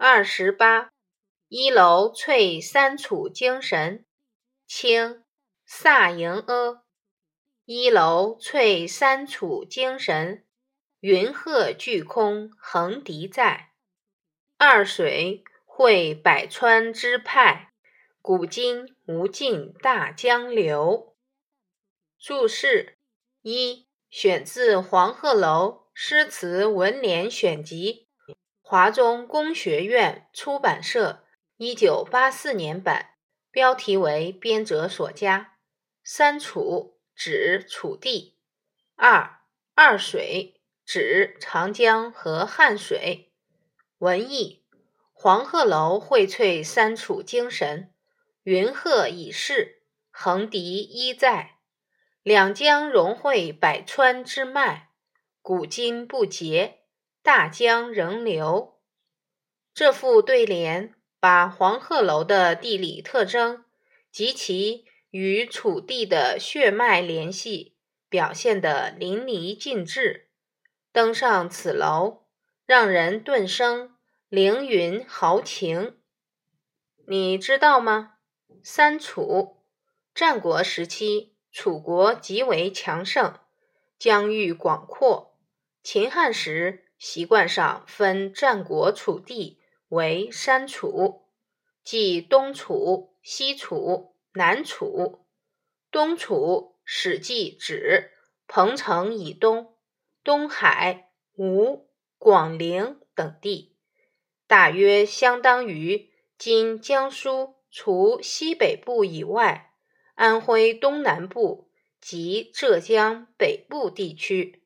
二十八，一楼翠三楚精神，清，萨迎阿。一楼翠三楚精神，云鹤巨空横笛在。二水汇百川之派，古今无尽大江流。注释一，选自黄鹤楼诗词文联选集。华中工学院出版社，一九八四年版。标题为编者所加。三楚指楚地。二二水指长江和汉水。文艺黄鹤楼荟萃三楚精神，云鹤已逝，横笛依在。两江融汇百川之脉，古今不竭。大江仍流。这副对联把黄鹤楼的地理特征及其与楚地的血脉联系表现得淋漓尽致。登上此楼，让人顿生凌云豪情。你知道吗？三楚，战国时期楚国极为强盛，疆域广阔。秦汉时。习惯上分战国楚地为三楚，即东楚、西楚、南楚。东楚，《史记》指彭城以东，东海、吴、广陵等地，大约相当于今江苏除西北部以外，安徽东南部及浙江北部地区。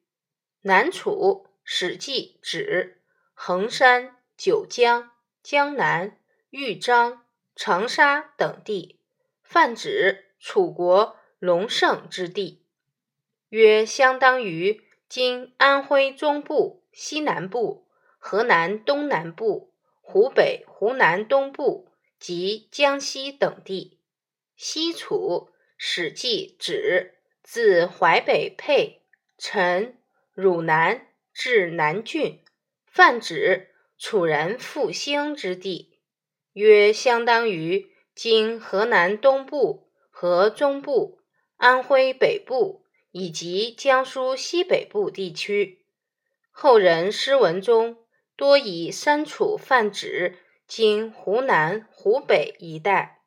南楚。《史记》指衡山、九江、江南、豫章、长沙等地，泛指楚国隆盛之地，约相当于今安徽中部、西南部、河南东南部、湖北、湖南东部及江西等地。西楚，《史记》指自淮北沛、陈、汝南。至南郡，泛指楚人复兴之地，约相当于今河南东部和中部、安徽北部以及江苏西北部地区。后人诗文中多以三楚泛指今湖南、湖北一带。